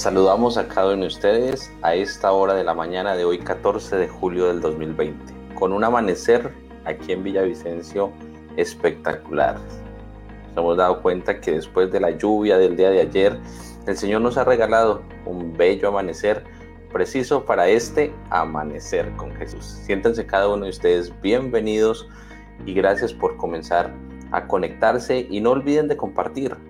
Saludamos a cada uno de ustedes a esta hora de la mañana de hoy, 14 de julio del 2020, con un amanecer aquí en Villavicencio espectacular. Nos hemos dado cuenta que después de la lluvia del día de ayer, el Señor nos ha regalado un bello amanecer preciso para este amanecer con Jesús. Siéntense cada uno de ustedes bienvenidos y gracias por comenzar a conectarse y no olviden de compartir.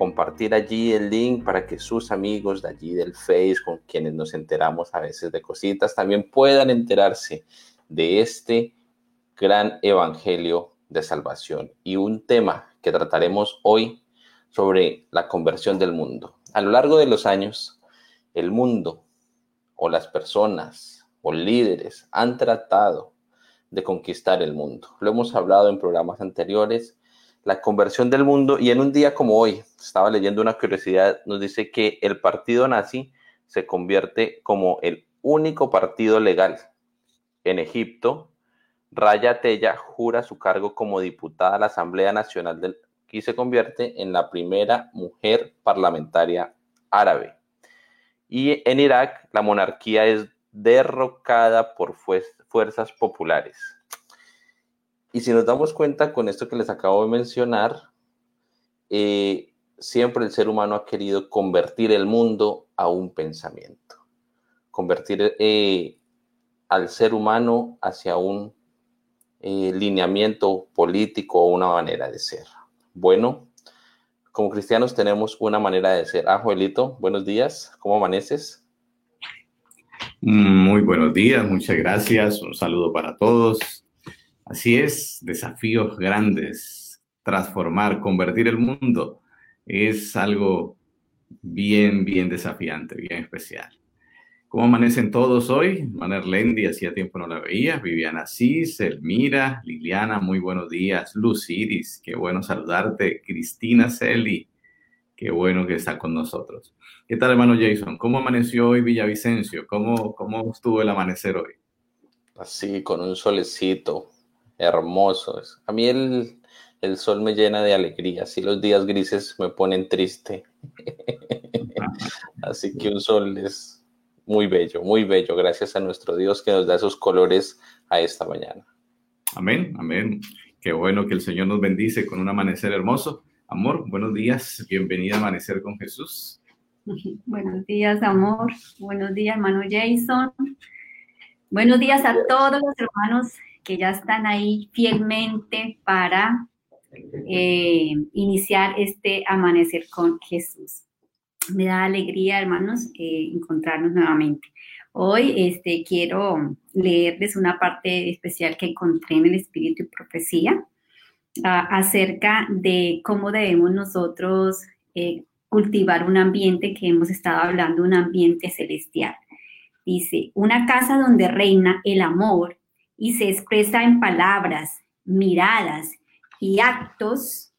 Compartir allí el link para que sus amigos de allí del Face, con quienes nos enteramos a veces de cositas, también puedan enterarse de este gran evangelio de salvación y un tema que trataremos hoy sobre la conversión del mundo. A lo largo de los años, el mundo o las personas o líderes han tratado de conquistar el mundo. Lo hemos hablado en programas anteriores, la conversión del mundo y en un día como hoy, estaba leyendo una curiosidad, nos dice que el partido nazi se convierte como el único partido legal en Egipto. Raya Tella jura su cargo como diputada a la Asamblea Nacional del y se convierte en la primera mujer parlamentaria árabe. Y en Irak la monarquía es derrocada por fuerzas populares. Y si nos damos cuenta con esto que les acabo de mencionar, eh, siempre el ser humano ha querido convertir el mundo a un pensamiento, convertir eh, al ser humano hacia un eh, lineamiento político o una manera de ser. Bueno, como cristianos tenemos una manera de ser. Ah, Joelito, buenos días, ¿cómo amaneces? Muy buenos días, muchas gracias, un saludo para todos. Así es, desafíos grandes, transformar, convertir el mundo es algo bien, bien desafiante, bien especial. ¿Cómo amanecen todos hoy? Maner Lendi, hacía tiempo no la veía. Viviana Cis, Elmira, Liliana, muy buenos días. Luciris, qué bueno saludarte. Cristina Celi, qué bueno que está con nosotros. ¿Qué tal, hermano Jason? ¿Cómo amaneció hoy Villavicencio? ¿Cómo, cómo estuvo el amanecer hoy? Así, con un solecito hermoso. A mí el, el sol me llena de alegría. Así los días grises me ponen triste. Así que un sol es muy bello, muy bello. Gracias a nuestro Dios que nos da esos colores a esta mañana. Amén, amén. Qué bueno que el Señor nos bendice con un amanecer hermoso. Amor, buenos días. Bienvenida a Amanecer con Jesús. Buenos días, amor. Buenos días, hermano Jason. Buenos días a todos los hermanos que ya están ahí fielmente para eh, iniciar este amanecer con Jesús me da alegría, hermanos, eh, encontrarnos nuevamente. Hoy este, quiero leerles una parte especial que encontré en el Espíritu y Profecía acerca de cómo debemos nosotros eh, cultivar un ambiente que hemos estado hablando, un ambiente celestial. Dice, una casa donde reina el amor y se expresa en palabras, miradas y actos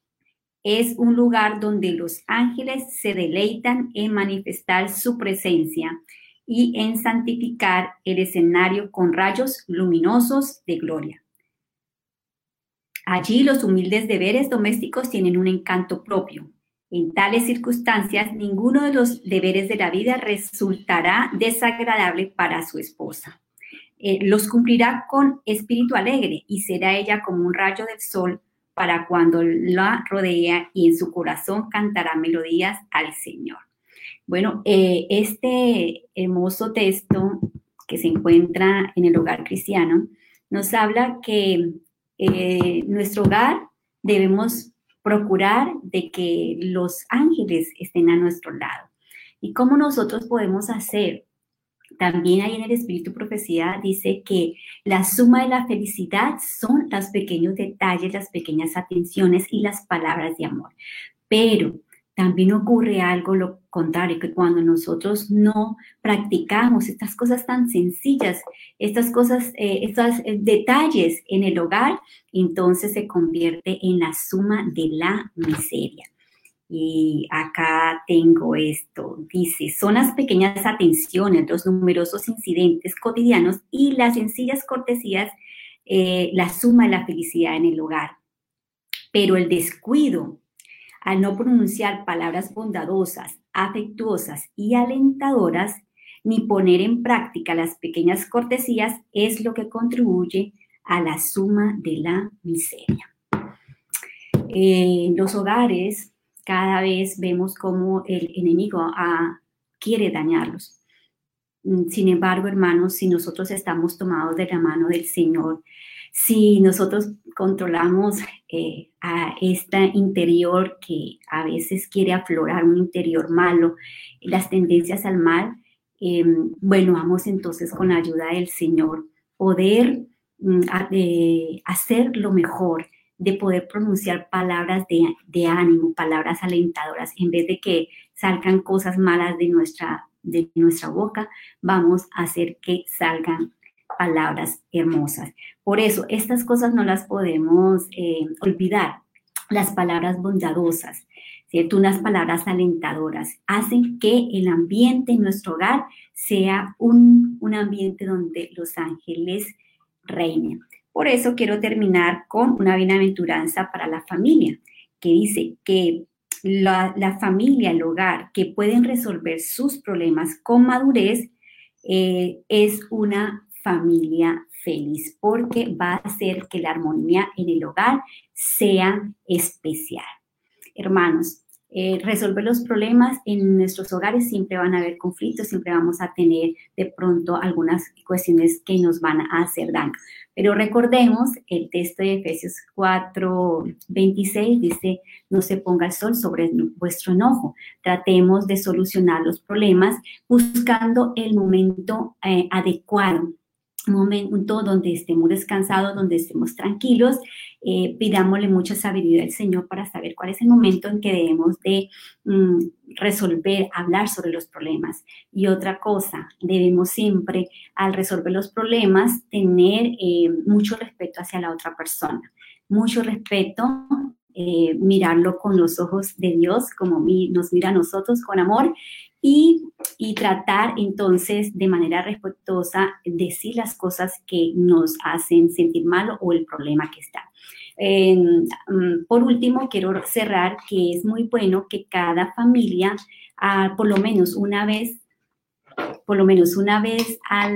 es un lugar donde los ángeles se deleitan en manifestar su presencia y en santificar el escenario con rayos luminosos de gloria. Allí los humildes deberes domésticos tienen un encanto propio. En tales circunstancias, ninguno de los deberes de la vida resultará desagradable para su esposa. Eh, los cumplirá con espíritu alegre y será ella como un rayo del sol para cuando la rodea y en su corazón cantará melodías al Señor. Bueno, eh, este hermoso texto que se encuentra en el hogar cristiano nos habla que eh, nuestro hogar debemos procurar de que los ángeles estén a nuestro lado. ¿Y cómo nosotros podemos hacer? También ahí en el Espíritu Profecía dice que la suma de la felicidad son los pequeños detalles, las pequeñas atenciones y las palabras de amor. Pero también ocurre algo lo contrario, que cuando nosotros no practicamos estas cosas tan sencillas, estas cosas, eh, estos eh, detalles en el hogar, entonces se convierte en la suma de la miseria. Y acá tengo esto, dice, son las pequeñas atenciones, los numerosos incidentes cotidianos y las sencillas cortesías, eh, la suma de la felicidad en el hogar. Pero el descuido, al no pronunciar palabras bondadosas, afectuosas y alentadoras, ni poner en práctica las pequeñas cortesías es lo que contribuye a la suma de la miseria. En los hogares cada vez vemos cómo el enemigo quiere dañarlos. Sin embargo, hermanos, si nosotros estamos tomados de la mano del Señor, si nosotros controlamos eh, a este interior que a veces quiere aflorar un interior malo, las tendencias al mal, em, bueno, vamos entonces con la ayuda del Señor poder mm, hacer lo mejor, de poder pronunciar palabras de, de, ánimo, palabras alentadoras, en vez de que salgan cosas malas de nuestra, de nuestra boca, vamos a hacer que salgan palabras hermosas. Por eso, estas cosas no las podemos eh, olvidar. Las palabras bondadosas, ¿cierto? Unas palabras alentadoras hacen que el ambiente en nuestro hogar sea un, un ambiente donde los ángeles reinen. Por eso quiero terminar con una bienaventuranza para la familia, que dice que la, familia, el hogar, que pueden resolver sus problemas con madurez, eh, es una familia feliz, porque va a hacer que la armonía en el hogar sea especial. Hermanos, eh, resolver los problemas en nuestros hogares siempre van a haber conflictos, siempre vamos a tener de pronto algunas cuestiones que nos van a hacer daño. Pero recordemos el texto de Efesios 4, 26 dice, no se ponga el sol sobre vuestro enojo. Tratemos de solucionar los problemas buscando el momento eh, adecuado un momento donde estemos descansados, donde estemos tranquilos, eh, pidámosle mucha sabiduría al Señor para saber cuál es el momento en que debemos de mm, resolver, hablar sobre los problemas. Y otra cosa, debemos siempre al resolver los problemas tener eh, mucho respeto hacia la otra persona, mucho respeto eh, mirarlo con los ojos de Dios, como nos mira a nosotros con amor, y, tratar entonces de manera respetuosa decir las cosas que nos hacen sentir mal o el problema que está. Mm, por último, quiero cerrar que es muy bueno que cada familia, ah, por lo menos una vez por lo menos una vez a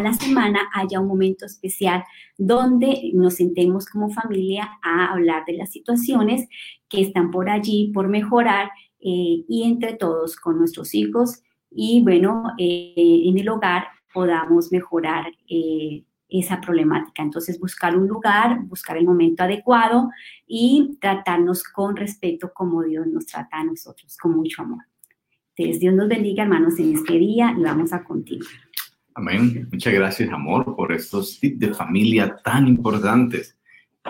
la semana haya un momento especial donde nos sentemos como familia a hablar de las situaciones que están por allí, por mejorar eh, y entre todos con nuestros hijos y bueno, eh, en el hogar podamos mejorar eh, esa problemática. Entonces, buscar un lugar, buscar el momento adecuado y tratarnos con respeto como Dios nos trata a nosotros, con mucho amor. Entonces, Dios nos bendiga, hermanos, en este día y vamos a continuar. Amén. Muchas gracias, amor, por estos tips de familia tan importantes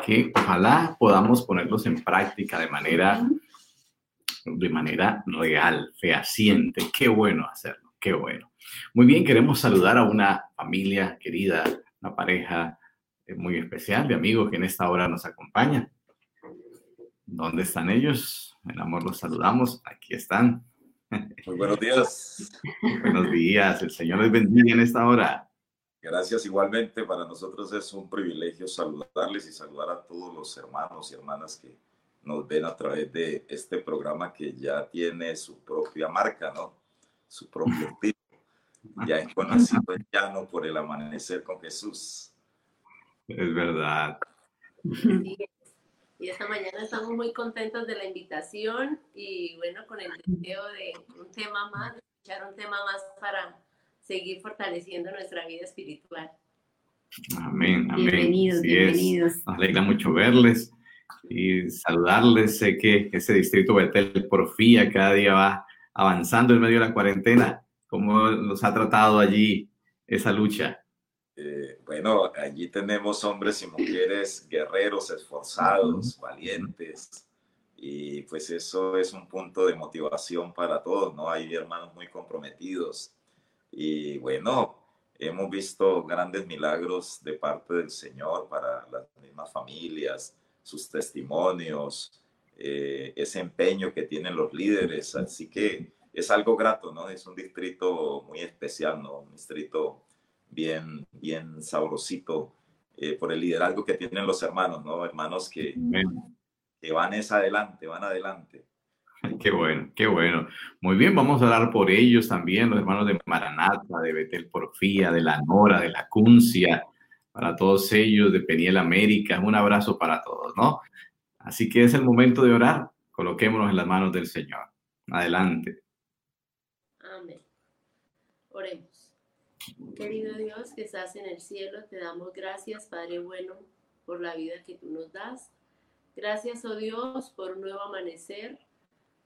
que ojalá podamos ponerlos en práctica de manera de manera real, fehaciente. Qué bueno hacerlo, qué bueno. Muy bien, queremos saludar a una familia querida, una pareja eh, muy especial de amigos que en esta hora nos acompaña. ¿Dónde están ellos? En amor los saludamos. Aquí están. Muy buenos días. buenos días. El Señor les bendiga en esta hora. Gracias igualmente. Para nosotros es un privilegio saludarles y saludar a todos los hermanos y hermanas que nos ven a través de este programa que ya tiene su propia marca, ¿no? Su propio tipo. Ya es conocido el llano por el amanecer con Jesús. Es verdad. Y esta mañana estamos muy contentos de la invitación y bueno, con el deseo de un tema más, de escuchar un tema más para seguir fortaleciendo nuestra vida espiritual. Amén, amén. Bienvenidos, bienvenidos. Nos alegra mucho verles y saludarles. Sé que ese distrito Betel Porfía cada día va avanzando en medio de la cuarentena. ¿Cómo los ha tratado allí esa lucha? Eh, bueno, allí tenemos hombres y mujeres guerreros, esforzados, valientes. Y pues eso es un punto de motivación para todos, ¿no? Hay hermanos muy comprometidos. Y bueno, hemos visto grandes milagros de parte del Señor para las mismas familias, sus testimonios, eh, ese empeño que tienen los líderes. Así que es algo grato, ¿no? Es un distrito muy especial, ¿no? Un distrito bien, bien sabrosito eh, por el liderazgo que tienen los hermanos, ¿no? Hermanos que, que van es adelante, van adelante. Qué bueno, qué bueno. Muy bien, vamos a dar por ellos también, los hermanos de Maranata, de Betel Porfía, de la Nora, de la Cuncia, para todos ellos, de Peniel América. Un abrazo para todos, ¿no? Así que es el momento de orar. Coloquémonos en las manos del Señor. Adelante. Amén. Oremos. Querido Dios que estás en el cielo, te damos gracias, Padre bueno, por la vida que tú nos das. Gracias, oh Dios, por un nuevo amanecer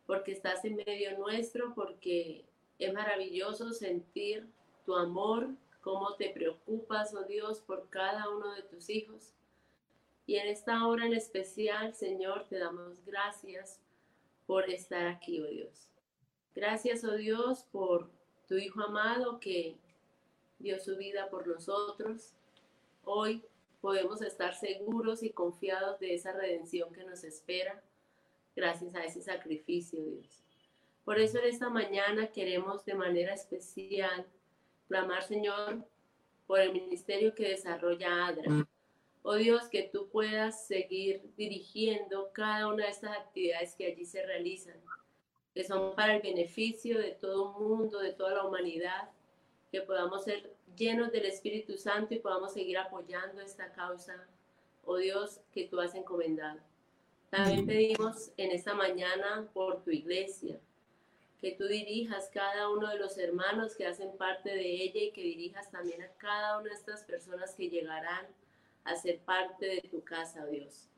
porque estás en medio nuestro, porque es maravilloso sentir tu amor, cómo te preocupas, oh Dios, por cada uno de tus hijos. Y en esta hora en especial, Señor, te damos gracias por estar aquí, oh Dios. Gracias, oh Dios, por tu Hijo amado que dio su vida por nosotros. Hoy podemos estar seguros y confiados de esa redención que nos espera gracias a ese sacrificio, Dios. Por eso en esta mañana queremos de manera especial clamar, Señor, por el ministerio que desarrolla ADRA. Mm. Oh Dios, que tú puedas seguir dirigiendo cada una de estas actividades que allí se realizan, que son para el beneficio de todo el mundo, de toda la humanidad, que podamos ser llenos del Espíritu Santo y podamos seguir apoyando esta causa, oh Dios, que tú has encomendado. También pedimos en esta mañana por tu iglesia, que tú dirijas cada uno de los hermanos que hacen parte de ella y que dirijas también a cada una de estas personas que llegarán a ser parte de tu casa, Dios.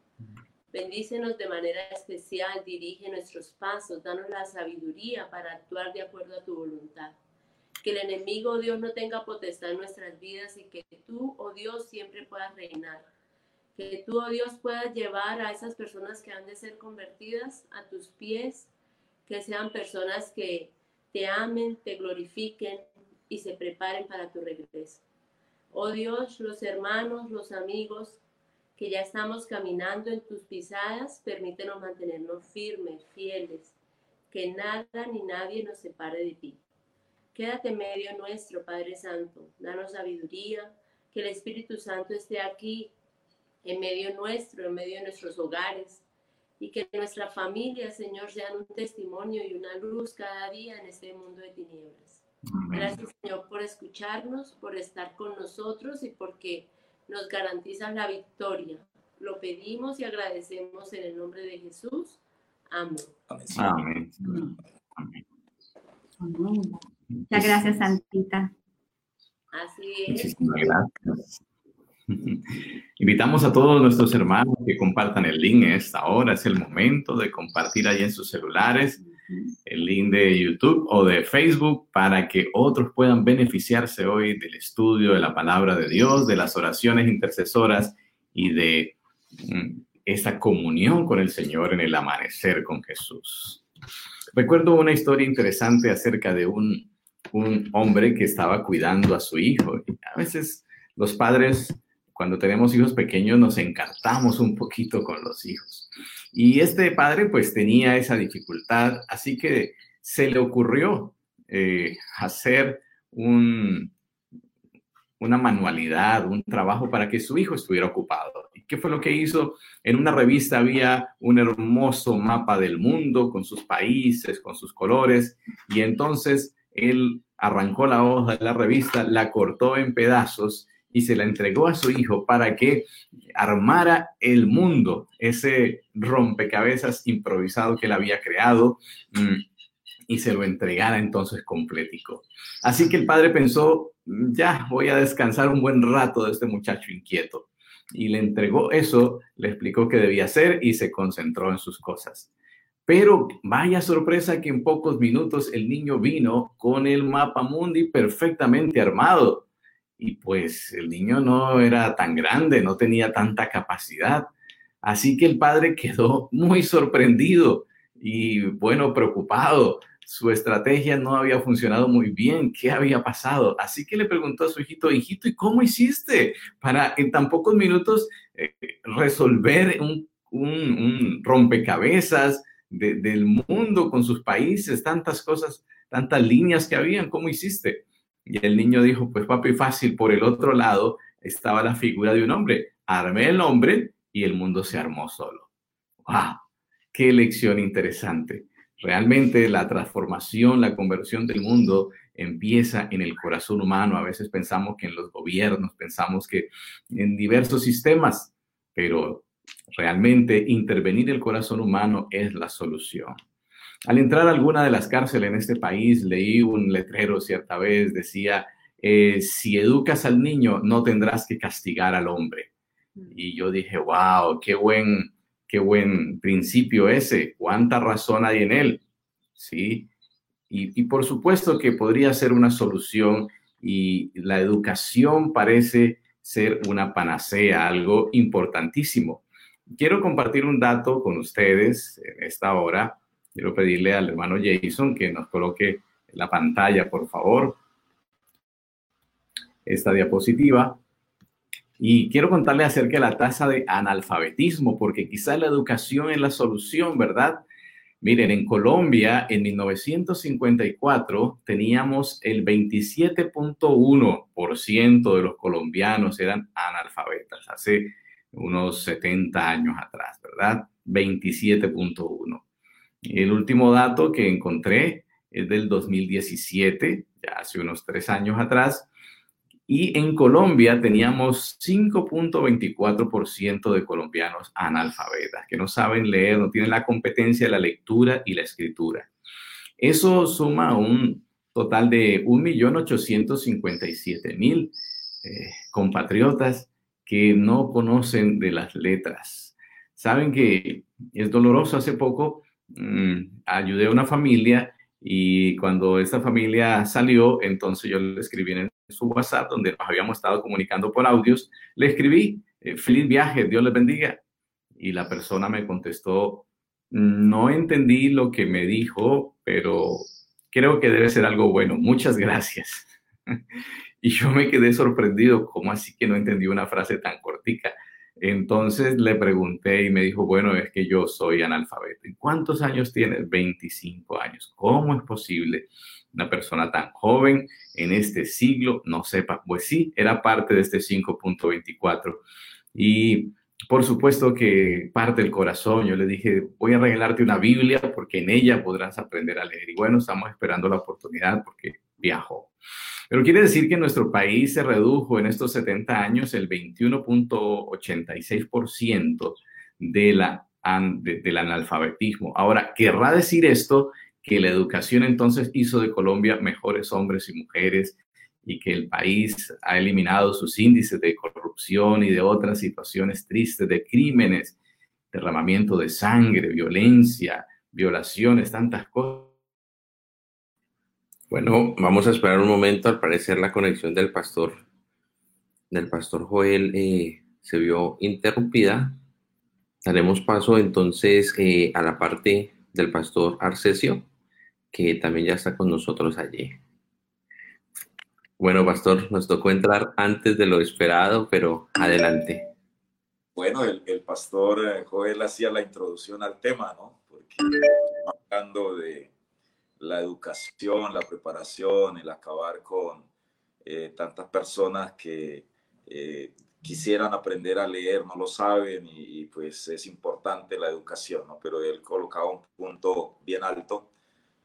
Bendícenos de manera especial, dirige nuestros pasos, danos la sabiduría para actuar de acuerdo a tu voluntad. Que el enemigo, Dios, no tenga potestad en nuestras vidas y que tú, oh Dios, siempre puedas reinar que tú, oh Dios, puedas llevar a esas personas que han de ser convertidas a tus pies, que sean personas que te amen, te glorifiquen y se preparen para tu regreso. Oh Dios, los hermanos, los amigos, que ya estamos caminando en tus pisadas, permítenos mantenernos firmes, fieles, que nada ni nadie nos separe de ti. Quédate en medio nuestro, Padre Santo, danos sabiduría, que el Espíritu Santo esté aquí en medio nuestro, en medio de nuestros hogares, y que nuestra familia, Señor, sean un testimonio y una luz cada día en este mundo de tinieblas. Gracias, Señor, por escucharnos, por estar con nosotros y porque nos garantizan la victoria. Lo pedimos y agradecemos en el nombre de Jesús. Amén. Amén. Muchas gracias, Santita. Así es. gracias. Invitamos a todos nuestros hermanos que compartan el link esta hora. Es el momento de compartir ahí en sus celulares el link de YouTube o de Facebook para que otros puedan beneficiarse hoy del estudio de la palabra de Dios, de las oraciones intercesoras y de mm, esta comunión con el Señor en el amanecer con Jesús. Recuerdo una historia interesante acerca de un, un hombre que estaba cuidando a su hijo. A veces los padres cuando tenemos hijos pequeños nos encartamos un poquito con los hijos. Y este padre pues tenía esa dificultad, así que se le ocurrió eh, hacer un, una manualidad, un trabajo para que su hijo estuviera ocupado. ¿Y qué fue lo que hizo? En una revista había un hermoso mapa del mundo con sus países, con sus colores, y entonces él arrancó la hoja de la revista, la cortó en pedazos y se la entregó a su hijo para que armara el mundo, ese rompecabezas improvisado que él había creado mm, y se lo entregara entonces complético. Así que el padre pensó, ya voy a descansar un buen rato de este muchacho inquieto. Y le entregó eso, le explicó qué debía hacer y se concentró en sus cosas. Pero vaya sorpresa que en pocos minutos el niño vino con el mapa mundi perfectamente armado y pues el niño no era tan grande, no tenía tanta capacidad. Así que el padre quedó muy sorprendido y bueno, preocupado. Su estrategia no había funcionado muy bien. ¿Qué había pasado? Así que le preguntó a su hijito, hijito, ¿y cómo hiciste para en tan pocos minutos eh, resolver un, rompecabezas del mundo con sus países, tantas cosas, tantas líneas que habían? ¿Cómo hiciste? Y el niño dijo, pues papi, fácil, por el otro lado estaba la figura de un hombre. Armé el hombre y el mundo se armó solo. ¡Wow! ¡Qué lección interesante! Realmente la transformación, la conversión del mundo empieza en el corazón humano. A veces pensamos que en los gobiernos, pensamos que en diversos sistemas, pero realmente intervenir el corazón humano es la solución. Al entrar a alguna de las cárceles en este país, leí un letrero cierta vez, decía, eh, si educas al niño, no tendrás que castigar al hombre. Mm. Y yo dije, wow, qué buen, qué buen principio ese, cuánta razón hay en él, ¿sí? Y, y, por supuesto que podría ser una solución y la educación parece ser una panacea, algo importantísimo. Quiero compartir un dato con ustedes en esta hora. Quiero pedirle al hermano Jason que nos coloque la pantalla, por favor, esta diapositiva. Y quiero contarle acerca de la tasa de analfabetismo, porque quizá la educación es la solución, ¿verdad? Miren, en Colombia, en 1954, teníamos el 27.1% de los colombianos eran analfabetas, hace unos 70 años atrás, ¿verdad? 27.1. El último dato que encontré es del 2017, ya hace unos tres años atrás, y en Colombia teníamos 5.24% de colombianos analfabetas, que no saben leer, no tienen la competencia de la lectura y la escritura. Eso suma un total de 1.857.000 eh, compatriotas que no conocen de las letras. Saben que es doloroso. Hace poco mm, ayudé a una familia y cuando esta familia salió, entonces yo le escribí en su WhatsApp, donde nos habíamos estado comunicando por audios, le escribí, eh, feliz viaje, Dios les bendiga. Y la persona me contestó, no entendí lo que me dijo, pero creo que debe ser algo bueno. Muchas gracias. y yo me quedé sorprendido, ¿cómo así que no entendí una frase tan cortica? Entonces le pregunté y me dijo, bueno, es que yo soy analfabeto. ¿Y cuántos años tienes? 25 años. ¿Cómo es posible una persona tan joven en este siglo no sepa? Pues sí, era parte de este 5.24. Y por supuesto que parte del corazón, yo le dije, voy a regalarte una Biblia porque en ella podrás aprender a leer. Y bueno, estamos esperando la oportunidad porque viajó. Pero quiere decir que nuestro país se redujo en estos 70 años el 21.86% de la, del analfabetismo. Ahora, querrá decir esto que la educación entonces hizo de Colombia mejores hombres y mujeres y que el país ha eliminado sus índices de corrupción y de otras situaciones tristes, de crímenes, derramamiento de sangre, violencia, violaciones, tantas cosas bueno, vamos a esperar un momento. Al parecer la conexión del pastor, del pastor Joel, eh, se vio interrumpida. Daremos paso entonces eh, a la parte del pastor Arcesio, que también ya está con nosotros allí. Bueno, pastor, nos tocó entrar antes de lo esperado, pero adelante. Bueno, el, pastor eh, Joel hacía la introducción al tema, ¿no? Porque hablando de la educación, la preparación, el acabar con eh, tantas personas que eh, quisieran aprender a leer, no lo saben y, pues es importante la educación, ¿no? Pero él colocaba un punto bien alto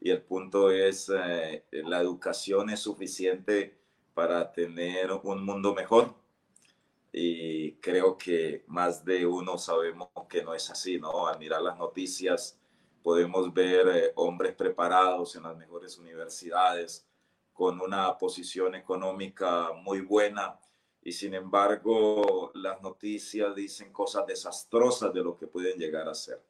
y el punto es eh, la educación es suficiente para tener un mundo mejor y creo que más de uno sabemos que no es así, ¿no? Al mirar las noticias podemos ver eh, hombres preparados en las mejores universidades, con una posición económica muy buena, y sin embargo las noticias dicen cosas desastrosas de lo que pueden llegar a ser.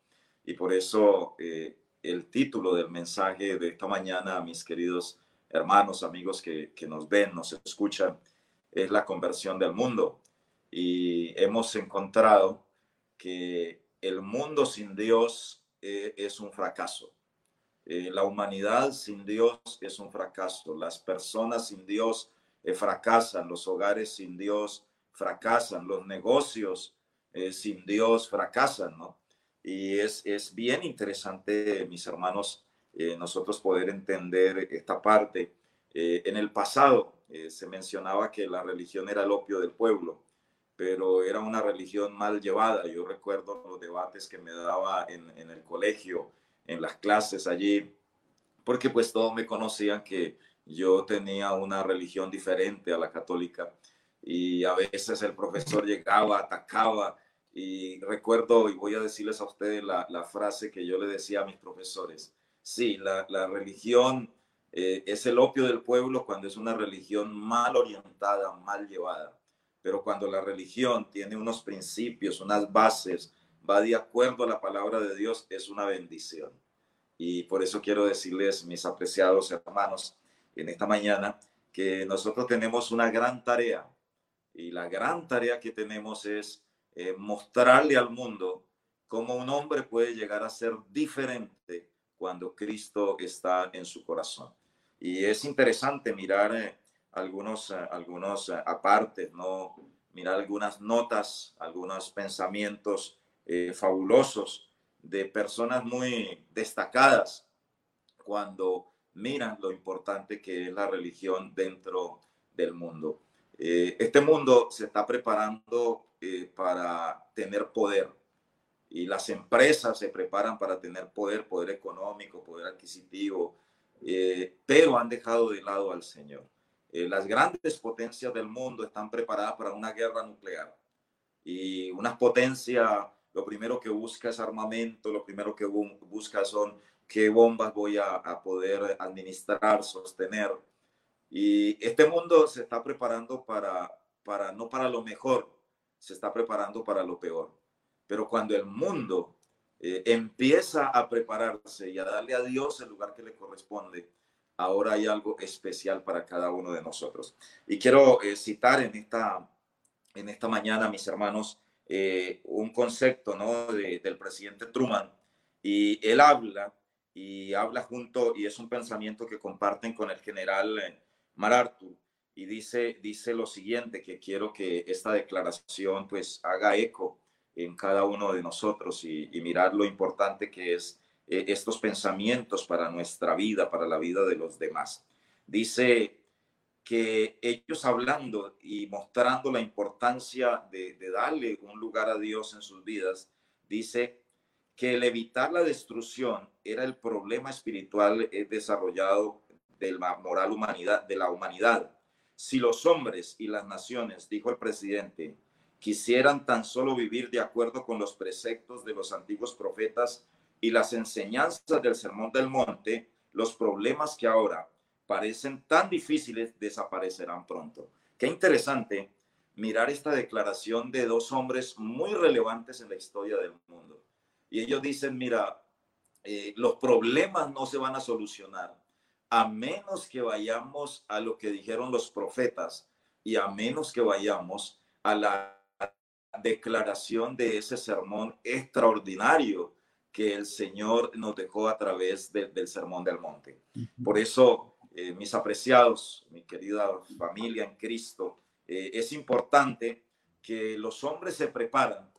Y por eso eh, el título del mensaje de esta mañana, mis queridos hermanos, amigos que, que nos ven, nos escuchan, es la conversión del mundo. Y hemos encontrado que el mundo sin Dios eh, es un fracaso. Eh, la humanidad sin Dios es un fracaso. Las personas sin Dios eh, fracasan. Los hogares sin Dios fracasan. Los negocios sin Dios fracasan, ¿no? Y es, es bien interesante, mis hermanos, nosotros poder entender esta parte. en el pasado se mencionaba que la religión era el opio del pueblo pero era una religión mal llevada. Yo recuerdo los debates que me daba en, el colegio en las clases allí, porque pues todos me conocían que yo tenía una religión diferente a la católica y a veces el profesor llegaba, atacaba y recuerdo, y voy a decirles a ustedes la, la frase que yo le decía a mis profesores, sí, la, la religión eh, es el opio del pueblo cuando es una religión mal orientada, mal llevada, pero cuando la religión tiene unos principios, unas bases, va de acuerdo a la palabra de Dios, es una bendición. Y por eso quiero decirles, mis apreciados hermanos, en esta mañana, que nosotros tenemos una gran tarea. Y la gran tarea que tenemos es eh, mostrarle al mundo cómo un hombre puede llegar a ser diferente cuando Cristo está en su corazón. Y es interesante mirar eh, algunos, eh, algunos apartes, ¿no? mirar algunas notas, algunos pensamientos fabulosos de personas muy destacadas cuando miran lo importante que es la religión dentro del mundo. este mundo se está preparando eh, para tener poder. Y las empresas se preparan para tener poder, poder económico, poder adquisitivo, eh, pero han dejado de lado al Señor. Eh, las grandes potencias del mundo están preparadas para una guerra nuclear. Y una potencia, lo primero que busca es armamento, lo primero que busca son qué bombas voy a, a poder administrar, sostener. Y este mundo se está preparando para, para no para lo mejor, se está preparando para lo peor. Pero cuando el mundo eh, empieza a prepararse y a darle a Dios el lugar que le corresponde, ahora hay algo especial para cada uno de nosotros. Y quiero eh, citar en esta, en esta mañana, mis hermanos, eh, un concepto ¿no? del presidente Truman. Y él habla y habla junto, y es un pensamiento que comparten con el general MacArthur y dice, dice lo siguiente, que quiero que esta declaración pues haga eco en cada uno de nosotros y, mirar lo importante que es eh, estos pensamientos para nuestra vida, para la vida de los demás. Dice que ellos hablando y mostrando la importancia de, darle un lugar a Dios en sus vidas, dice que el evitar la destrucción era el problema espiritual eh, desarrollado de la moral humanidad, de la humanidad si los hombres y las naciones, dijo el presidente, quisieran tan solo vivir de acuerdo con los preceptos de los antiguos profetas y las enseñanzas del Sermón del Monte, los problemas que ahora parecen tan difíciles desaparecerán pronto. Qué interesante mirar esta declaración de dos hombres muy relevantes en la historia del mundo. Y ellos dicen, mira, eh, los problemas no se van a solucionar a menos que vayamos a lo que dijeron los profetas y a menos que vayamos a la declaración de ese sermón extraordinario que el Señor nos dejó a través del sermón del monte. Por eso, eh, mis apreciados, mi querida familia en Cristo, eh, es importante que los hombres se preparan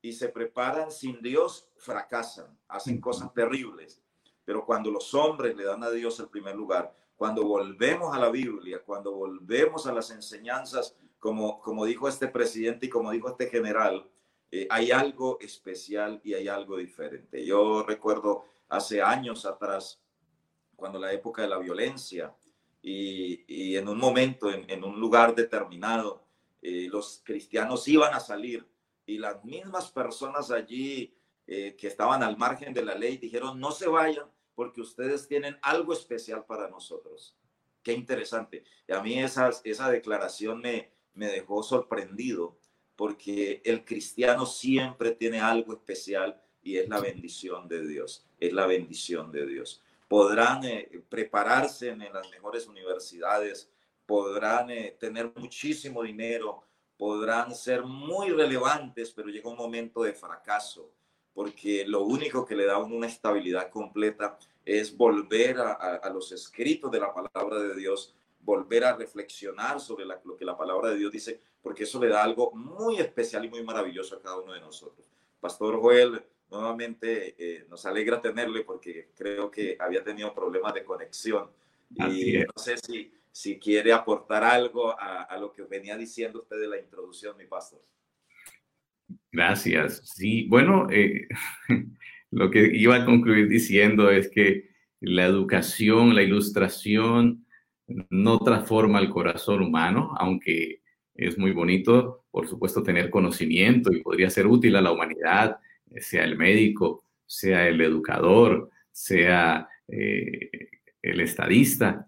y se preparan sin Dios, fracasan, hacen cosas terribles. Pero cuando los hombres le dan a Dios el primer lugar, cuando volvemos a la Biblia, cuando volvemos a las enseñanzas, como, como dijo este presidente y como dijo este general, eh, hay algo especial y hay algo diferente. Yo recuerdo hace años atrás, cuando la época de la violencia, y, en un momento, en, un lugar determinado, eh, los cristianos iban a salir y las mismas personas allí eh, que estaban al margen de la ley dijeron, no se vayan porque ustedes tienen algo especial para nosotros. Qué interesante. Y a mí esa, esa declaración me, me dejó sorprendido, porque el cristiano siempre tiene algo especial y es la bendición de Dios, es la bendición de Dios. Podrán eh, prepararse en, las mejores universidades, podrán eh, tener muchísimo dinero, podrán ser muy relevantes, pero llega un momento de fracaso, porque lo único que le da una estabilidad completa es volver a, los escritos de la palabra de Dios, volver a reflexionar sobre lo que la palabra de Dios dice, porque eso le da algo muy especial y muy maravilloso a cada uno de nosotros. Pastor Joel, nuevamente eh, nos alegra tenerle porque creo que había tenido problemas de conexión. y no sé si, si quiere aportar algo a, a lo que venía diciendo usted de la introducción, mi pastor. Gracias. Sí, bueno, eh, lo que iba a concluir diciendo es que la educación, la ilustración no transforma el corazón humano, aunque es muy bonito, por supuesto, tener conocimiento y podría ser útil a la humanidad, sea el médico, sea el educador, sea eh, el estadista,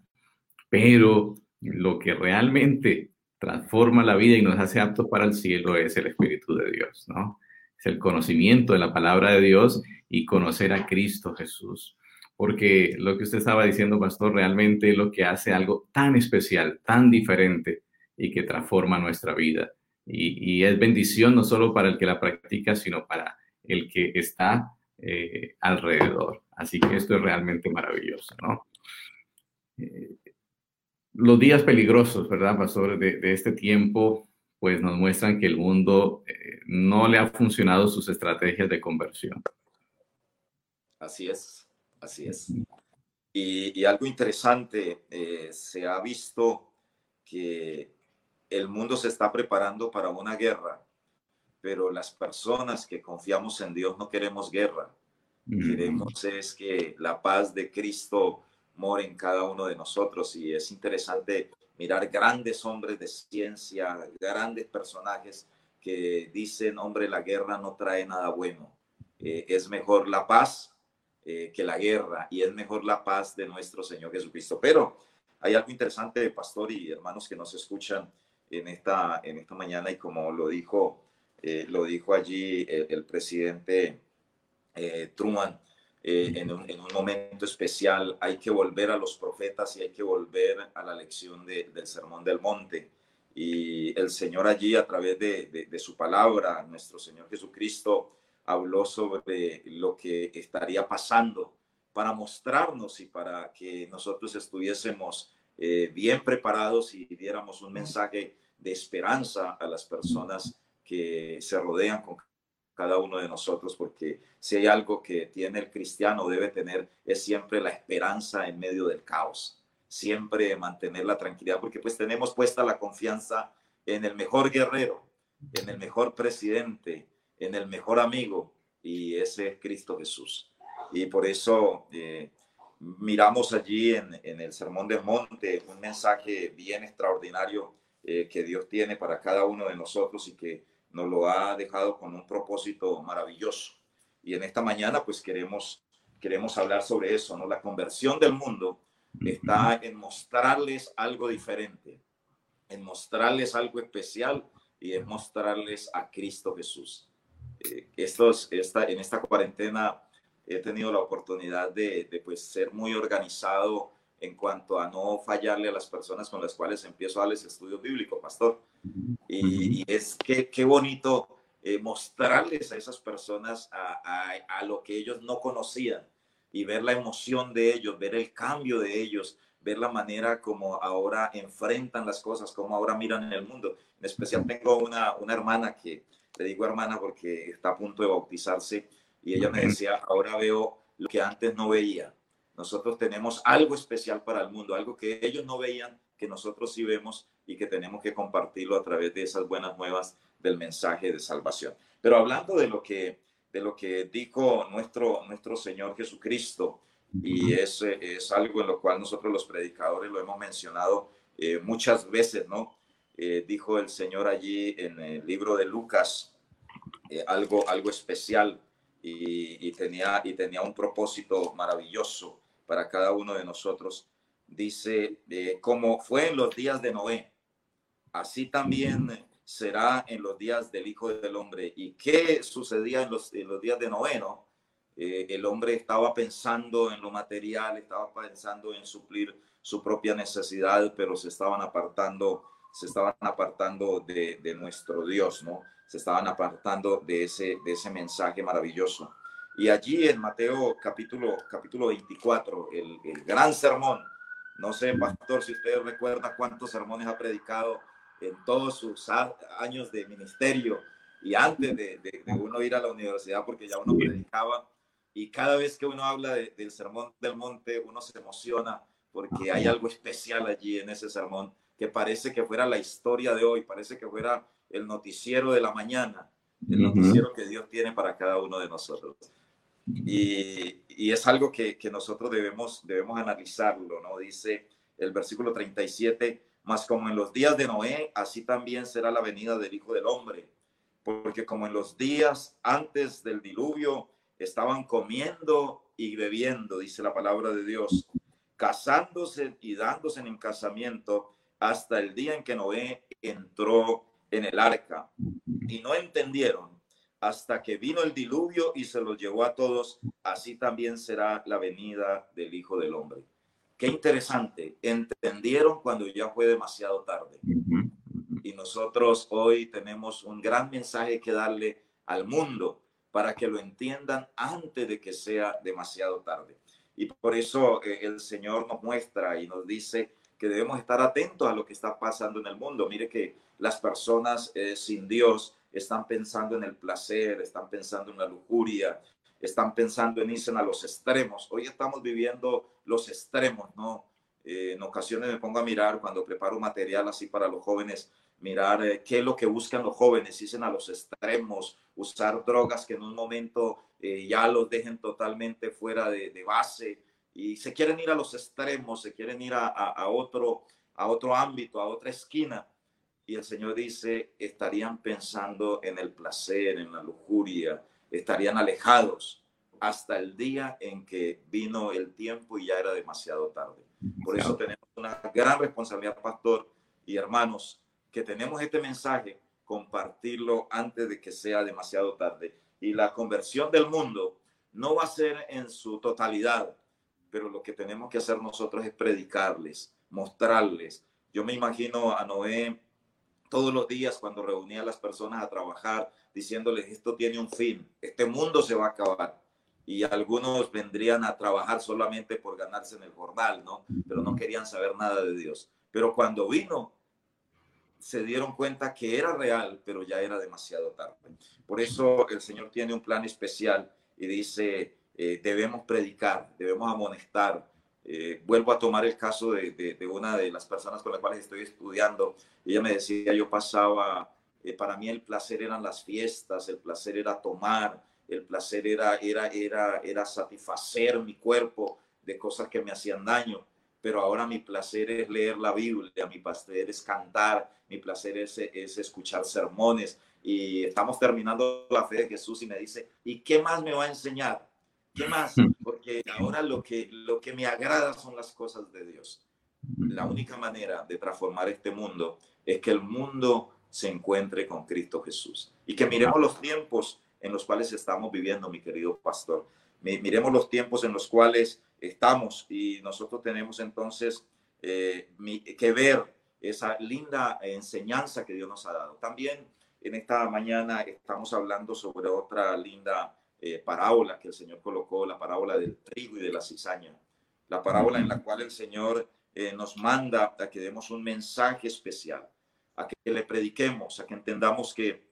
pero lo que realmente transforma la vida y nos hace aptos para el cielo es el Espíritu de Dios, ¿no? Es el conocimiento de la palabra de Dios y conocer a Cristo Jesús. Porque lo que usted estaba diciendo, pastor, realmente es lo que hace algo tan especial, tan diferente y que transforma nuestra vida. Y, es bendición no solo para el que la practica, sino para el que está eh, alrededor. Así que esto es realmente maravilloso, ¿no? Eh, los días peligrosos, ¿verdad, pastor, de, este tiempo, pues nos muestran que el mundo eh, no le ha funcionado sus estrategias de conversión. Así es, así es. Y, algo interesante, eh, se ha visto que el mundo se está preparando para una guerra, pero las personas que confiamos en Dios no queremos guerra. Queremos es que la paz de Cristo en cada uno de nosotros y es interesante mirar grandes hombres de ciencia, grandes personajes que dicen, hombre, la guerra no trae nada bueno. Eh, es mejor la paz eh, que la guerra y es mejor la paz de nuestro Señor Jesucristo. Pero hay algo interesante, pastor y hermanos que nos escuchan en esta, en esta mañana y como lo dijo, eh, lo dijo allí el, presidente Truman, eh, en, un, momento especial hay que volver a los profetas y hay que volver a la lección del Sermón del Monte. Y el Señor allí, a través de, su palabra, nuestro Señor Jesucristo, habló sobre lo que estaría pasando para mostrarnos y para que nosotros estuviésemos eh, bien preparados y diéramos un mensaje de esperanza a las personas que se rodean con cada uno de nosotros, porque si hay algo que tiene el cristiano, debe tener, es siempre la esperanza en medio del caos, siempre mantener la tranquilidad, porque pues tenemos puesta la confianza en el mejor guerrero, en el mejor presidente, en el mejor amigo, y ese es Cristo Jesús. Y por eso eh, miramos allí en, en, el Sermón del Monte un mensaje bien extraordinario eh, que Dios tiene para cada uno de nosotros y que nos lo ha dejado con un propósito maravilloso. Y en esta mañana pues queremos, queremos hablar sobre eso, ¿no? La conversión del mundo está en mostrarles algo diferente, en mostrarles algo especial y en mostrarles a Cristo Jesús. Eh, estos, esta, en esta cuarentena he tenido la oportunidad de, de pues, ser muy organizado en cuanto a no fallarle a las personas con las cuales empiezo a darles estudio bíblico, pastor. Y, es que qué bonito eh, mostrarles a esas personas a, a, lo que ellos no conocían y ver la emoción de ellos, ver el cambio de ellos, ver la manera como ahora enfrentan las cosas, como ahora miran el mundo. En especial tengo una, una hermana que, le digo hermana porque está a punto de bautizarse y ella me decía, ahora veo lo que antes no veía. Nosotros tenemos algo especial para el mundo, algo que ellos no veían, que nosotros sí vemos y que tenemos que compartirlo a través de esas buenas nuevas del mensaje de salvación. Pero hablando de lo que, de lo que dijo nuestro, nuestro Señor Jesucristo, y es, es algo en lo cual nosotros los predicadores lo hemos mencionado eh, muchas veces, ¿no? Eh, dijo el Señor allí en el libro de Lucas eh, algo, algo especial y, y, tenía, y tenía un propósito maravilloso para cada uno de nosotros. Dice, como fue en los días de Noé, así también será en los días del Hijo del Hombre. ¿Y qué sucedía en los, los días de Noé? ¿no? Eh, el hombre estaba pensando en lo material, estaba pensando en suplir su propia necesidad, pero se estaban apartando, se estaban apartando de, de nuestro Dios, ¿no? Se estaban apartando de ese, de ese mensaje maravilloso. Y allí en Mateo capítulo, capítulo 24, el, el gran sermón, no sé, pastor, si usted recuerda cuántos sermones ha predicado en todos sus años de ministerio y antes de, uno ir a la universidad, porque ya uno predicaba. Y cada vez que uno habla del sermón del monte, uno se emociona porque hay algo especial allí en ese sermón que parece que fuera la historia de hoy, parece que fuera el noticiero de la mañana, el noticiero que Dios tiene para cada uno de nosotros. Y, y es algo que, que, nosotros debemos, debemos analizarlo, ¿no? Dice el versículo 37, más como en los días de Noé, así también será la venida del Hijo del Hombre, porque como en los días antes del diluvio estaban comiendo y bebiendo, dice la palabra de Dios, casándose y dándose en casamiento hasta el día en que Noé entró en el arca. Y no entendieron hasta que vino el diluvio y se los llevó a todos, así también será la venida del Hijo del Hombre. Qué interesante, entendieron cuando ya fue demasiado tarde. Y nosotros hoy tenemos un gran mensaje que darle al mundo para que lo entiendan antes de que sea demasiado tarde. Y por eso eh, el Señor nos muestra y nos dice que debemos estar atentos a lo que está pasando en el mundo. Mire que las personas eh, sin Dios están pensando en el placer, están pensando en la lujuria, están pensando en irse a los extremos. Hoy estamos viviendo los extremos, ¿no? Eh, en ocasiones me pongo a mirar cuando preparo material así para los jóvenes, mirar eh, qué es lo que buscan los jóvenes, dicen a los extremos, usar drogas que en un momento eh, ya los dejen totalmente fuera de, base y se quieren ir a los extremos, se quieren ir a, a, otro, a otro ámbito, a otra esquina. Y el Señor dice, estarían pensando en el placer, en la lujuria, estarían alejados hasta el día en que vino el tiempo y ya era demasiado tarde. Por eso tenemos una gran responsabilidad, pastor y hermanos, que tenemos este mensaje, compartirlo antes de que sea demasiado tarde. Y la conversión del mundo no va a ser en su totalidad, pero lo que tenemos que hacer nosotros es predicarles, mostrarles. Yo me imagino a Noé todos los días cuando reunía a las personas a trabajar, diciéndoles, esto tiene un fin, este mundo se va a acabar. Y algunos vendrían a trabajar solamente por ganarse en el jornal, ¿no? Pero no querían saber nada de Dios. Pero cuando vino, se dieron cuenta que era real, pero ya era demasiado tarde. Por eso el Señor tiene un plan especial y dice, eh, debemos predicar, debemos amonestar. Eh, vuelvo a tomar el caso de, de, una de las personas con las cuales estoy estudiando. Ella me decía, yo pasaba, eh, para mí el placer eran las fiestas, el placer era tomar, el placer era, era, era, era satisfacer mi cuerpo de cosas que me hacían daño pero ahora mi placer es leer la Biblia, mi placer es cantar, mi placer es, es, escuchar sermones. Y estamos terminando la fe de Jesús y me dice, ¿y qué más me va a enseñar? ¿Qué más? Porque ahora lo que, lo que me agrada son las cosas de Dios. La única manera de transformar este mundo es que el mundo se encuentre con Cristo Jesús y que miremos los tiempos en los cuales estamos viviendo, mi querido pastor. Miremos los tiempos en los cuales estamos y nosotros tenemos entonces eh, que ver esa linda enseñanza que Dios nos ha dado. También en esta mañana estamos hablando sobre otra linda eh, parábola que el Señor colocó, la parábola del trigo y de la cizaña, la parábola en la cual el Señor eh, nos manda a que demos un mensaje especial, a que le prediquemos, a que entendamos que,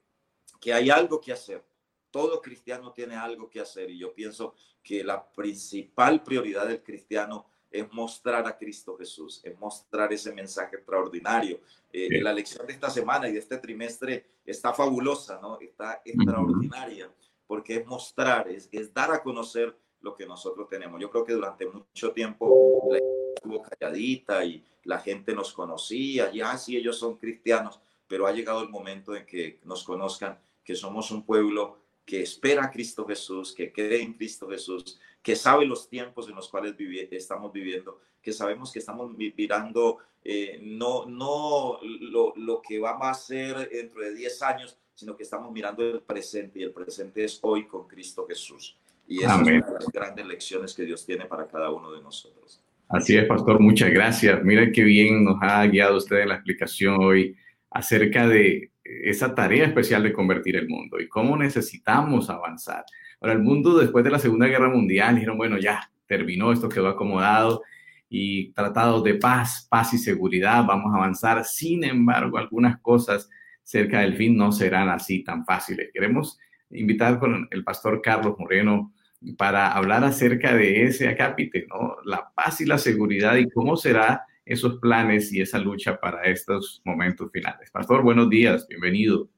que hay algo que hacer. Todo cristiano tiene algo que hacer y yo pienso que la principal prioridad del cristiano es mostrar a Cristo Jesús, es mostrar ese mensaje extraordinario. Eh, la lección de esta semana y de este trimestre está fabulosa, ¿no? Está extraordinaria, porque es mostrar, es, es, dar a conocer lo que nosotros tenemos. Yo creo que durante mucho tiempo la estuvo calladita y la gente nos conocía, ya sí ellos son cristianos, pero ha llegado el momento en que nos conozcan que somos un pueblo que espera a Cristo Jesús, que cree en Cristo Jesús, que sabe los tiempos en los cuales estamos viviendo, que sabemos que estamos mirando eh, no, no lo, lo, que va a ser dentro de 10 años, sino que estamos mirando el presente y el presente es hoy con Cristo Jesús. Y esa es una de las grandes lecciones que Dios tiene para cada uno de nosotros. Así es, pastor, muchas gracias. Mira qué bien nos ha guiado usted en la explicación hoy acerca de esa tarea especial de convertir el mundo y cómo necesitamos avanzar. Ahora, el mundo después de la Segunda Guerra Mundial dijeron, bueno, ya terminó, esto quedó acomodado y tratados de paz, paz y seguridad, vamos a avanzar. Sin embargo, algunas cosas cerca del fin no serán así tan fáciles. Queremos invitar con el pastor Carlos Moreno para hablar acerca de ese acápite, ¿no? La paz y la seguridad y cómo será esos planes y esa lucha para estos momentos finales. Pastor, buenos días, bienvenido.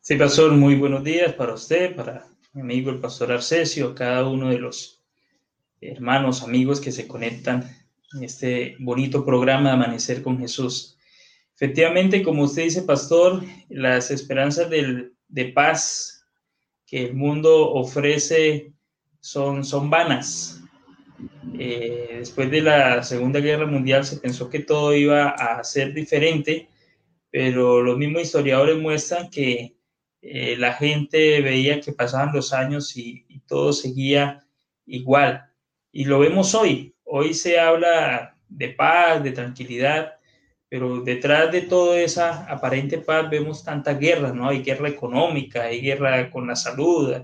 Sí, Pastor, muy buenos días para usted, para mi amigo el pastor Arcesio, cada uno de los hermanos, amigos que se conectan en este bonito programa de Amanecer con Jesús. Efectivamente, como usted dice, pastor, las esperanzas del, de paz que el mundo ofrece son, son vanas. Eh, después de la Segunda Guerra Mundial se pensó que todo iba a ser diferente, pero los mismos historiadores muestran que eh, la gente veía que pasaban los años y, y todo seguía igual. Y lo vemos hoy. Hoy se habla de paz, de tranquilidad, pero detrás de toda esa aparente paz vemos tanta guerra, ¿no? Hay guerra económica, hay guerra con la salud,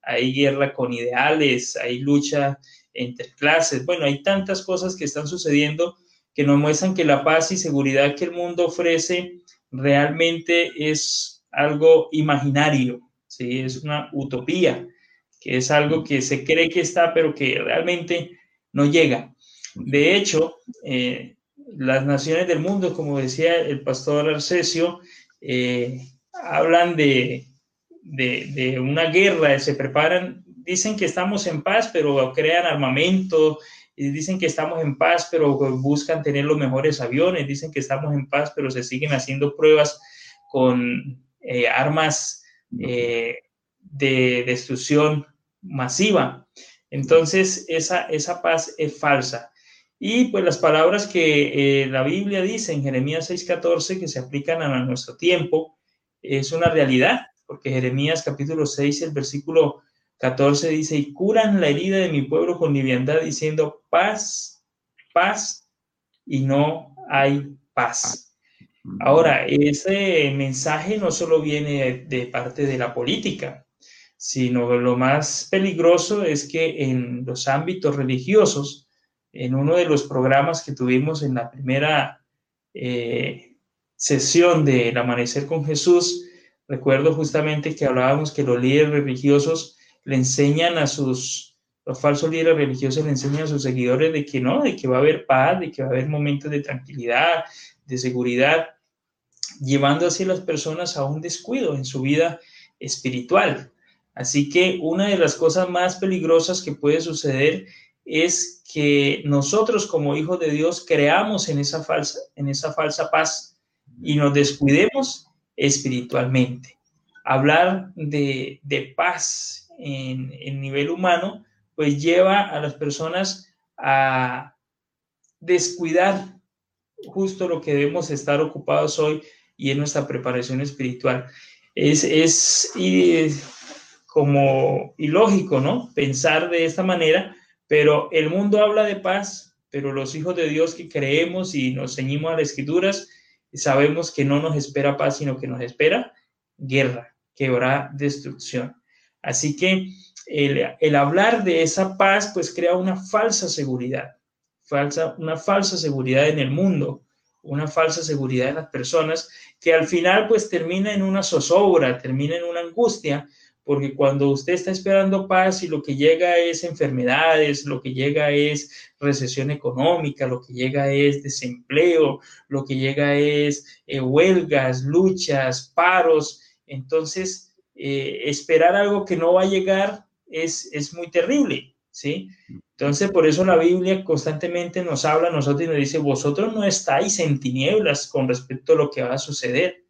hay guerra con ideales, hay lucha entre clases. Bueno, hay tantas cosas que están sucediendo que nos muestran que la paz y seguridad que el mundo ofrece realmente es algo imaginario, ¿sí? Es una utopía, que es algo que se cree que está, pero que realmente no llega. De hecho, eh, las naciones del mundo, como decía el pastor Arcesio, eh, hablan de, de, una guerra, se preparan, dicen que estamos en paz, pero crean armamento, y dicen que estamos en paz, pero buscan tener los mejores aviones, dicen que estamos en paz, pero se siguen haciendo pruebas con eh, armas eh, de destrucción masiva. Entonces, esa, esa paz es falsa. Y pues las palabras que eh, la Biblia dice en Jeremías 6:14 que se aplican a nuestro tiempo es una realidad, porque Jeremías capítulo 6, el versículo 14 dice, y curan la herida de mi pueblo con liviandad diciendo paz, paz, y no hay paz. Ahora, ese mensaje no solo viene de parte de la política, sino lo más peligroso es que en los ámbitos religiosos, en uno de los programas que tuvimos en la primera eh, sesión del Amanecer con Jesús, recuerdo justamente que hablábamos que los líderes religiosos le enseñan a sus, los falsos líderes religiosos le enseñan a sus seguidores de que no, de que va a haber paz, de que va a haber momentos de tranquilidad, de seguridad, llevando así a las personas a un descuido en su vida espiritual. Así que una de las cosas más peligrosas que puede suceder es que nosotros como hijos de Dios creamos en esa falsa, en esa falsa paz y nos descuidemos espiritualmente. Hablar de, paz en, nivel humano, pues lleva a las personas a descuidar justo lo que debemos estar ocupados hoy y en nuestra preparación espiritual. Es, es como ilógico, ¿no? Pensar de esta manera, pero el mundo habla de paz, pero los hijos de Dios que creemos y nos ceñimos a las escrituras, sabemos que no nos espera paz, sino que nos espera guerra, que habrá destrucción. Así que el, hablar de esa paz, pues crea una falsa seguridad, falsa, una falsa seguridad en el mundo, una falsa seguridad en las personas, que al final pues termina en una zozobra, termina en una angustia, porque cuando usted está esperando paz y lo que llega es enfermedades, lo que llega es recesión económica, lo que llega es desempleo, lo que llega es eh, huelgas, luchas, paros, entonces eh, esperar algo que no va a llegar es, es muy terrible, ¿sí? Entonces, por eso la Biblia constantemente nos habla a nosotros y nos dice, vosotros no estáis en tinieblas con respecto a lo que va a suceder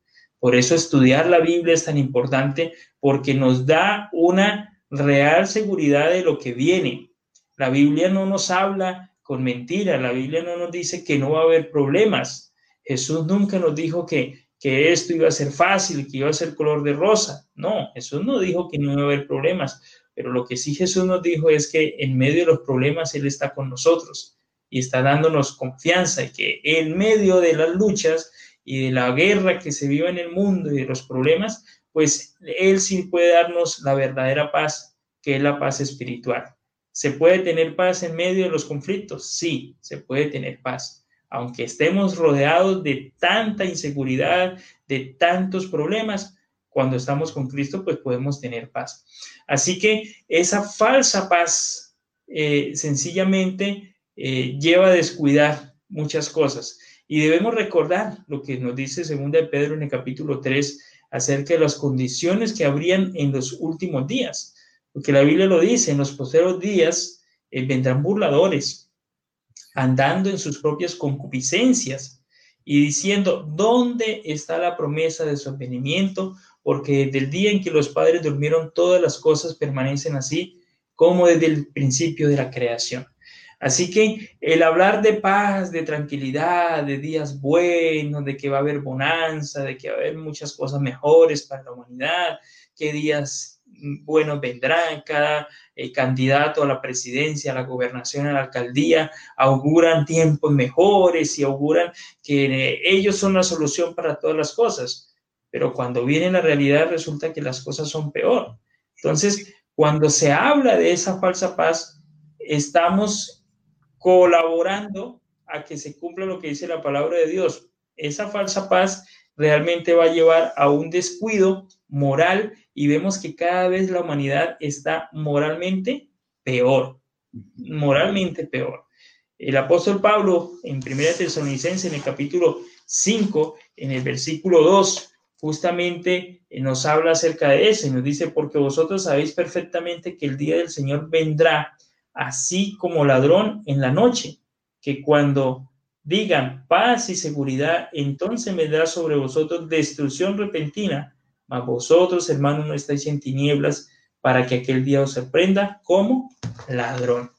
por eso estudiar la Biblia es tan importante porque nos da una real seguridad de lo que viene. La Biblia no nos habla con mentira, la Biblia no nos dice que no va a haber problemas. Jesús nunca nos dijo que, que esto iba a ser fácil, que iba a ser color de rosa. No, Jesús no dijo que no iba a haber problemas, pero lo que sí Jesús nos dijo es que en medio de los problemas Él está con nosotros y está dándonos confianza y que en medio de las luchas y de la guerra que se vive en el mundo y de los problemas, pues Él sí puede darnos la verdadera paz, que es la paz espiritual. ¿Se puede tener paz en medio de los conflictos? Sí, se puede tener paz. Aunque estemos rodeados de tanta inseguridad, de tantos problemas, cuando estamos con Cristo, pues podemos tener paz. Así que esa falsa paz eh, sencillamente eh, lleva a descuidar muchas cosas. Y debemos recordar lo que nos dice segunda de Pedro en el capítulo 3 acerca de las condiciones que habrían en los últimos días. porque la Biblia lo dice, en los posteros días eh, vendrán burladores, andando en sus propias concupiscencias y diciendo, ¿dónde está la promesa de su advenimiento? Porque desde el día en que los padres durmieron, todas las cosas permanecen así como desde el principio de la creación. Así que el hablar de paz, de tranquilidad, de días buenos, de que va a haber bonanza, de que va a haber muchas cosas mejores para la humanidad, que días buenos vendrán, cada eh, candidato a la presidencia, a la gobernación, a la alcaldía, auguran tiempos mejores y auguran que eh, ellos son la solución para todas las cosas. Pero cuando viene la realidad resulta que las cosas son peor. Entonces, cuando se habla de esa falsa paz, estamos colaborando a que se cumpla lo que dice la palabra de Dios. Esa falsa paz realmente va a llevar a un descuido moral y vemos que cada vez la humanidad está moralmente peor, moralmente peor. El apóstol Pablo en 1 Tesalonicense en el capítulo 5, en el versículo 2, justamente eh, nos habla acerca de eso y nos dice, porque vosotros sabéis perfectamente que el día del Señor vendrá así como ladrón en la noche, que cuando digan paz y seguridad, entonces vendrá sobre vosotros destrucción repentina, mas vosotros, hermanos, no estáis en tinieblas para que aquel día os sorprenda como ladrón.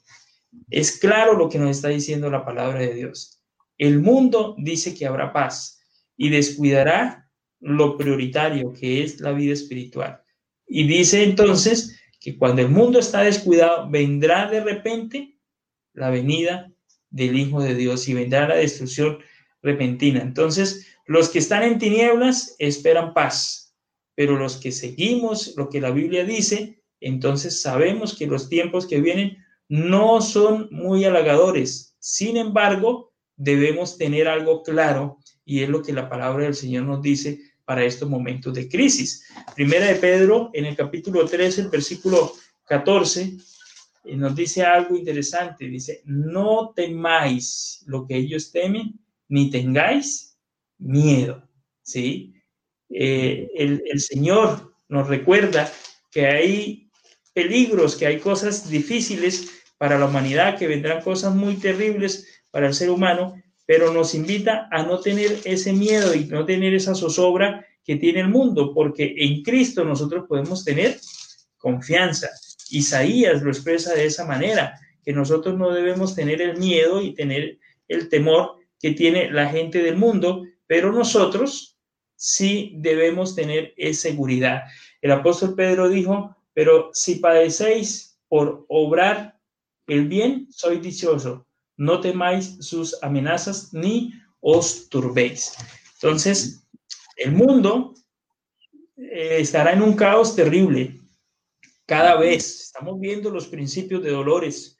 Es claro lo que nos está diciendo la palabra de Dios. El mundo dice que habrá paz y descuidará lo prioritario que es la vida espiritual. Y dice entonces que cuando el mundo está descuidado, vendrá de repente la venida del Hijo de Dios y vendrá la destrucción repentina. Entonces, los que están en tinieblas esperan paz, pero los que seguimos lo que la Biblia dice, entonces sabemos que los tiempos que vienen no son muy halagadores. Sin embargo, debemos tener algo claro y es lo que la palabra del Señor nos dice para estos momentos de crisis. Primera de Pedro, en el capítulo 13, el versículo 14, y nos dice algo interesante, dice, no temáis lo que ellos temen, ni tengáis miedo, ¿sí? Eh, el, el Señor nos recuerda que hay peligros, que hay cosas difíciles para la humanidad, que vendrán cosas muy terribles para el ser humano, pero nos invita a no tener ese miedo y no tener esa zozobra que tiene el mundo, porque en Cristo nosotros podemos tener confianza. Isaías lo expresa de esa manera, que nosotros no debemos tener el miedo y tener el temor que tiene la gente del mundo, pero nosotros sí debemos tener esa seguridad. El apóstol Pedro dijo, pero si padecéis por obrar el bien, soy dichoso. No temáis sus amenazas ni os turbéis. Entonces, el mundo eh, estará en un caos terrible cada vez estamos viendo los principios de dolores,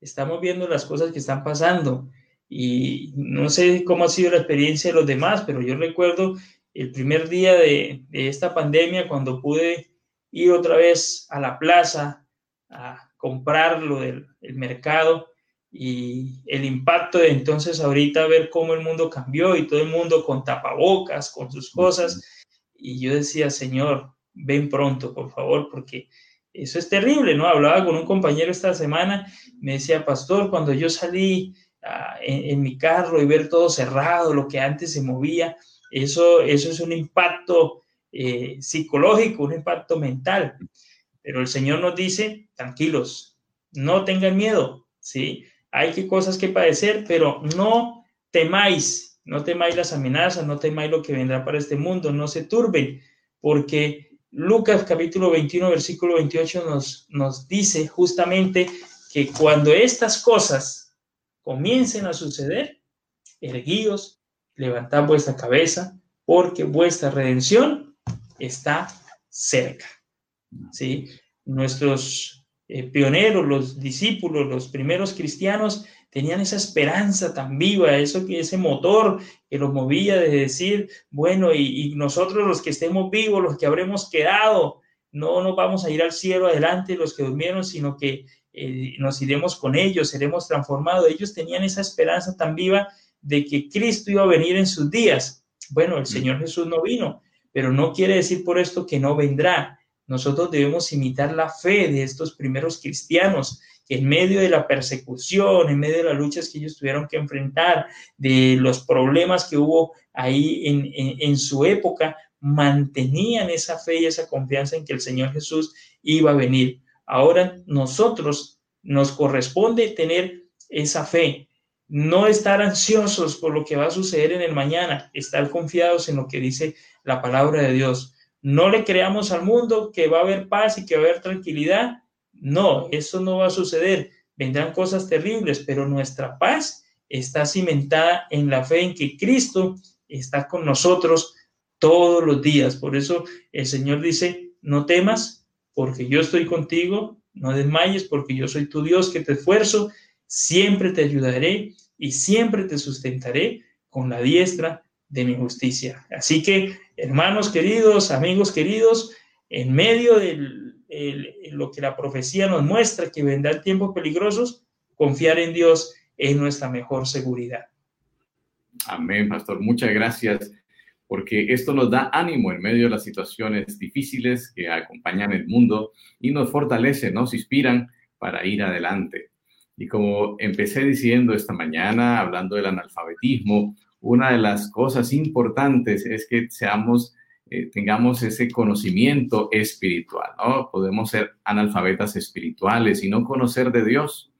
estamos viendo las cosas que están pasando y no sé cómo ha sido la experiencia de los demás, pero yo recuerdo el primer día de, esta pandemia cuando pude ir otra vez a la plaza a comprar lo del mercado y el impacto de entonces ahorita ver cómo el mundo cambió y todo el mundo con tapabocas, con sus cosas. Y yo decía, Señor, ven pronto, por favor, porque eso es terrible, ¿no? Hablaba con un compañero esta semana, me decía, pastor, cuando yo salí ah, en, mi carro y ver todo cerrado, lo que antes se movía, eso, eso es un impacto eh, psicológico, un impacto mental. Pero el Señor nos dice, tranquilos, no tengan miedo, ¿sí? Hay que cosas que padecer, pero no temáis, no temáis las amenazas, no temáis lo que vendrá para este mundo, no se turben, porque Lucas capítulo 21, versículo 28 nos, nos dice justamente que cuando estas cosas comiencen a suceder, erguíos, levantad vuestra cabeza, porque vuestra redención está cerca. ¿Sí? Nuestros eh, pioneros, los discípulos, los primeros cristianos, tenían esa esperanza tan viva, eso que ese motor que los movía de decir, bueno, y, nosotros los que estemos vivos, los que habremos quedado, no nos vamos a ir al cielo adelante los que durmieron, sino que eh, nos iremos con ellos, seremos transformados. Ellos tenían esa esperanza tan viva de que Cristo iba a venir en sus días. Bueno, el Señor Jesús no vino, pero no quiere decir por esto que no vendrá. nosotros debemos imitar la fe de estos primeros cristianos que en medio de la persecución, en medio de las luchas que ellos tuvieron que enfrentar, de los problemas que hubo ahí en, en, su época, mantenían esa fe y esa confianza en que el Señor Jesús iba a venir. Ahora nosotros nos corresponde tener esa fe, no estar ansiosos por lo que va a suceder en el mañana, estar confiados en lo que dice la palabra de Dios. No le creamos al mundo que va a haber paz y que va a haber tranquilidad. No, eso no va a suceder. Vendrán cosas terribles, pero nuestra paz está cimentada en la fe en que Cristo está con nosotros todos los días. Por eso el Señor dice, no temas, porque yo estoy contigo, no desmayes, porque yo soy tu Dios que te esfuerzo, siempre te ayudaré y siempre te sustentaré con la diestra de mi justicia. Así que, hermanos queridos, amigos queridos, en medio de lo que la profecía nos muestra, que vendrán tiempos peligrosos, confiar en Dios es nuestra mejor seguridad. Amén, pastor. Muchas gracias, porque esto nos da ánimo en medio de las situaciones difíciles que acompañan el mundo y nos fortalece, nos inspiran para ir adelante. Y como empecé diciendo esta mañana, hablando del analfabetismo, una de las cosas importantes es que seamos, eh, tengamos ese conocimiento espiritual, ¿no? Podemos ser analfabetas espirituales y no conocer de Dios,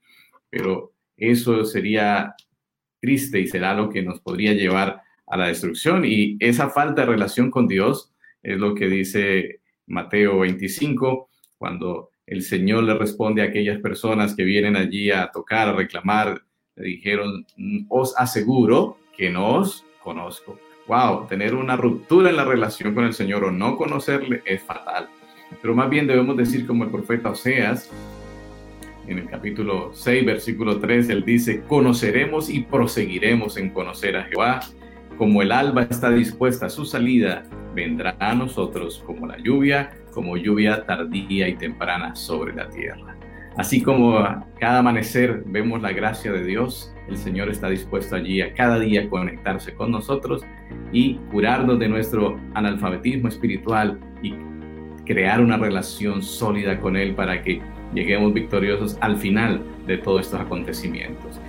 pero eso sería triste y será lo que nos podría llevar a la destrucción. Y esa falta de relación con Dios es lo que dice Mateo 25, cuando el Señor le responde a aquellas personas que vienen allí a tocar, a reclamar, le dijeron, os aseguro que no os conozco. Wow, tener una ruptura en la relación con el Señor o no conocerle es fatal. Pero más bien debemos decir como el profeta Oseas, en el capítulo 6, versículo 3, él dice, conoceremos y proseguiremos en conocer a Jehová. Como el alba está dispuesta a su salida, vendrá a nosotros como la lluvia, como lluvia tardía y temprana sobre la tierra. Así como cada amanecer vemos la gracia de Dios, el Señor está dispuesto allí a cada día conectarse con nosotros y curarnos de nuestro analfabetismo espiritual y crear una relación sólida con Él para que lleguemos victoriosos al final de todos estos acontecimientos.